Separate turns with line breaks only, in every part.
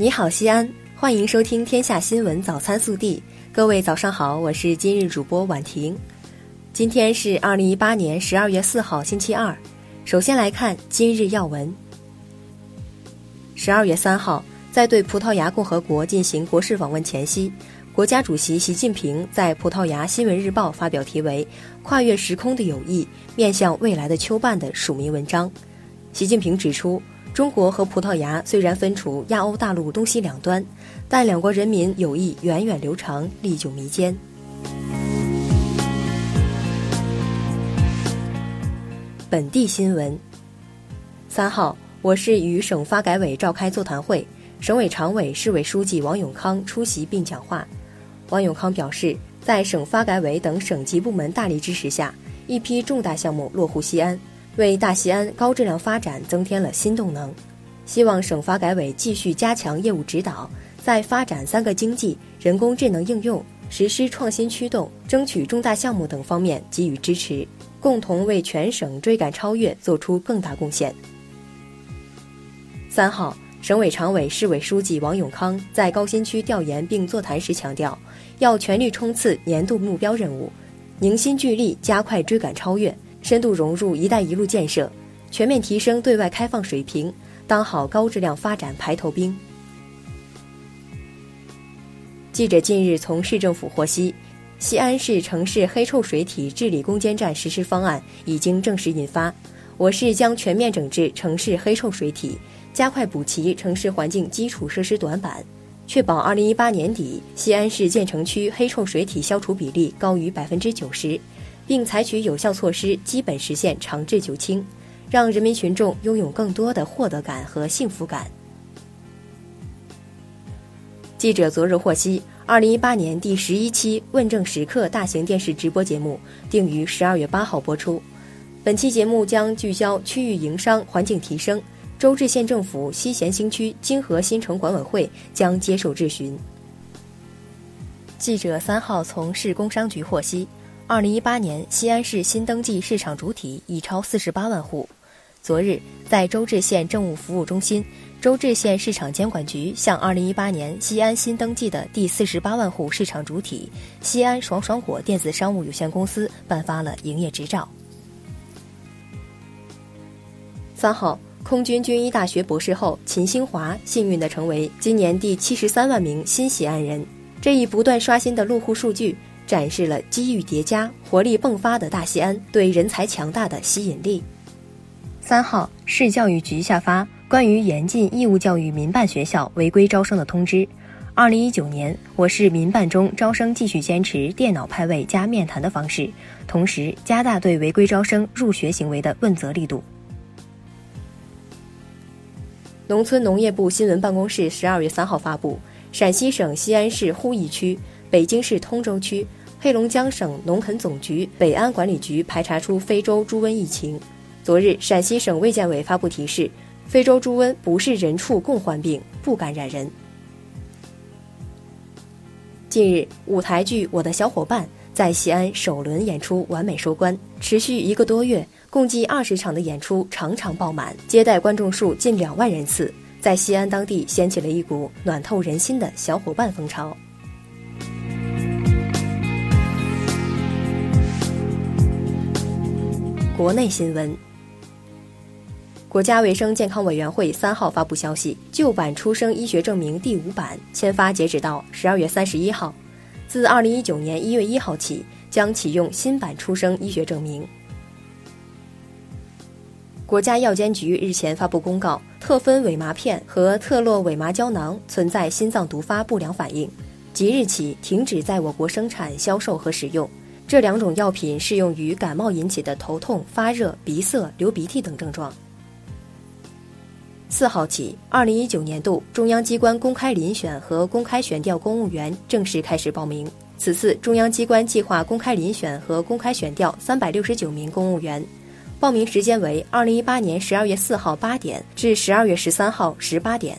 你好，西安，欢迎收听《天下新闻早餐速递》。各位早上好，我是今日主播婉婷。今天是二零一八年十二月四号，星期二。首先来看今日要闻。十二月三号，在对葡萄牙共和国进行国事访问前夕，国家主席习近平在葡萄牙新闻日报发表题为《跨越时空的友谊：面向未来的秋半》的署名文章。习近平指出。中国和葡萄牙虽然分处亚欧大陆东西两端，但两国人民友谊源远流长、历久弥坚。本地新闻：三号，我市与省发改委召开座谈会，省委常委、市委书记王永康出席并讲话。王永康表示，在省发改委等省级部门大力支持下，一批重大项目落户西安。为大西安高质量发展增添了新动能，希望省发改委继续加强业务指导，在发展三个经济、人工智能应用、实施创新驱动、争取重大项目等方面给予支持，共同为全省追赶超越做出更大贡献。三号，省委常委、市委书记王永康在高新区调研并座谈时强调，要全力冲刺年度目标任务，凝心聚力加快追赶超越。深度融入“一带一路”建设，全面提升对外开放水平，当好高质量发展排头兵。记者近日从市政府获悉，西安市城市黑臭水体治理攻坚战实施方案已经正式印发。我市将全面整治城市黑臭水体，加快补齐城市环境基础设施短板，确保2018年底西安市建成区黑臭水体消除比例高于百分之九十。并采取有效措施，基本实现长治久清，让人民群众拥有更多的获得感和幸福感。记者昨日获悉，二零一八年第十一期《问政时刻》大型电视直播节目定于十二月八号播出。本期节目将聚焦区域营商环境提升。周至县政府西咸新区金河新城管委会将接受质询。记者三号从市工商局获悉。二零一八年，西安市新登记市场主体已超四十八万户。昨日，在周至县政务服务中心，周至县市场监管局向二零一八年西安新登记的第四十八万户市场主体西安爽爽果电子商务有限公司颁发了营业执照。三号，空军军医大学博士后秦兴华幸运地成为今年第七十三万名新西安人。这一不断刷新的落户数据。展示了机遇叠加、活力迸发的大西安对人才强大的吸引力。三号，市教育局下发关于严禁义务教育民办学校违规招生的通知。二零一九年，我市民办中招生继续坚持电脑派位加面谈的方式，同时加大对违规招生入学行为的问责力度。农村农业部新闻办公室十二月三号发布，陕西省西安市呼义区、北京市通州区。黑龙江省农垦总局北安管理局排查出非洲猪瘟疫情。昨日，陕西省卫健委发布提示：非洲猪瘟不是人畜共患病，不感染人。近日，舞台剧《我的小伙伴》在西安首轮演出完美收官，持续一个多月，共计二十场的演出，场场爆满，接待观众数近两万人次，在西安当地掀起了一股暖透人心的小伙伴风潮。国内新闻：国家卫生健康委员会三号发布消息，旧版出生医学证明第五版签发截止到十二月三十一号，自二零一九年一月一号起将启用新版出生医学证明。国家药监局日前发布公告，特芬伪麻片和特洛伪麻胶囊存在心脏毒发不良反应，即日起停止在我国生产、销售和使用。这两种药品适用于感冒引起的头痛、发热、鼻塞、流鼻涕等症状。四号起，二零一九年度中央机关公开遴选和公开选调公务员正式开始报名。此次中央机关计划公开遴选和公开选调三百六十九名公务员，报名时间为二零一八年十二月四号八点至十二月十三号十八点。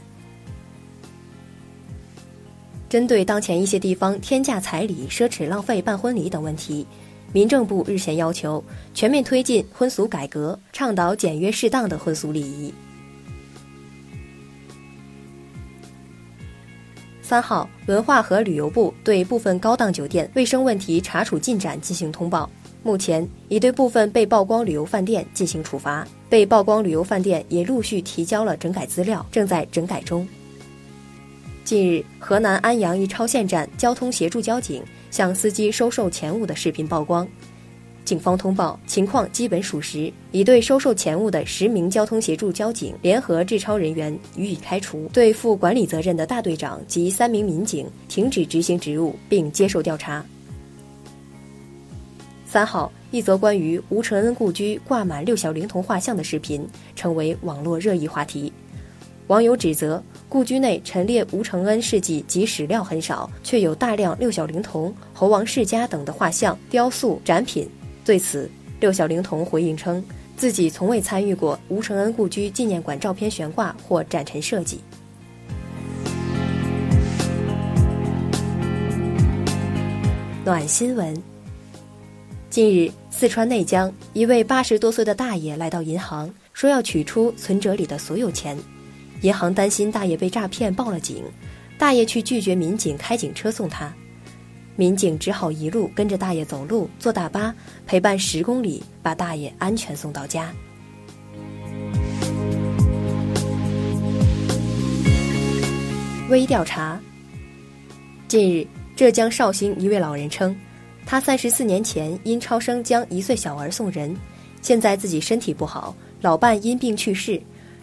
针对当前一些地方天价彩礼、奢侈浪费办婚礼等问题，民政部日前要求全面推进婚俗改革，倡导简约适当的婚俗礼仪。三号，文化和旅游部对部分高档酒店卫生问题查处进展进行通报，目前已对部分被曝光旅游饭店进行处罚，被曝光旅游饭店也陆续提交了整改资料，正在整改中。近日，河南安阳一超限站交通协助交警向司机收受钱物的视频曝光。警方通报情况基本属实，已对收受钱物的十名交通协助交警联合治超人员予以开除，对负管理责任的大队长及三名民警停止执行职务并接受调查。三号，一则关于吴承恩故居挂满六小龄童画像的视频成为网络热议话题。网友指责故居内陈列吴承恩事迹及史料很少，却有大量六小龄童、猴王世家等的画像、雕塑展品。对此，六小龄童回应称，自己从未参与过吴承恩故居纪念馆照片悬挂或展陈设计。暖新闻。近日，四川内江一位八十多岁的大爷来到银行，说要取出存折里的所有钱，银行担心大爷被诈骗，报了警，大爷却拒绝民警开警车送他。民警只好一路跟着大爷走路，坐大巴陪伴十公里，把大爷安全送到家。微调查。近日，浙江绍兴一位老人称，他三十四年前因超生将一岁小儿送人，现在自己身体不好，老伴因病去世，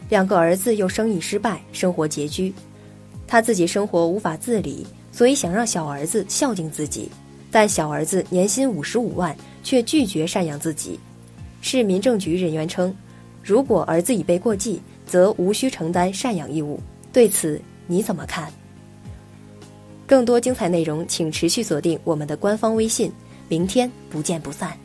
两个儿子又生意失败，生活拮据，他自己生活无法自理。所以想让小儿子孝敬自己，但小儿子年薪五十五万，却拒绝赡养自己。市民政局人员称，如果儿子已被过继，则无需承担赡养义务。对此你怎么看？更多精彩内容，请持续锁定我们的官方微信。明天不见不散。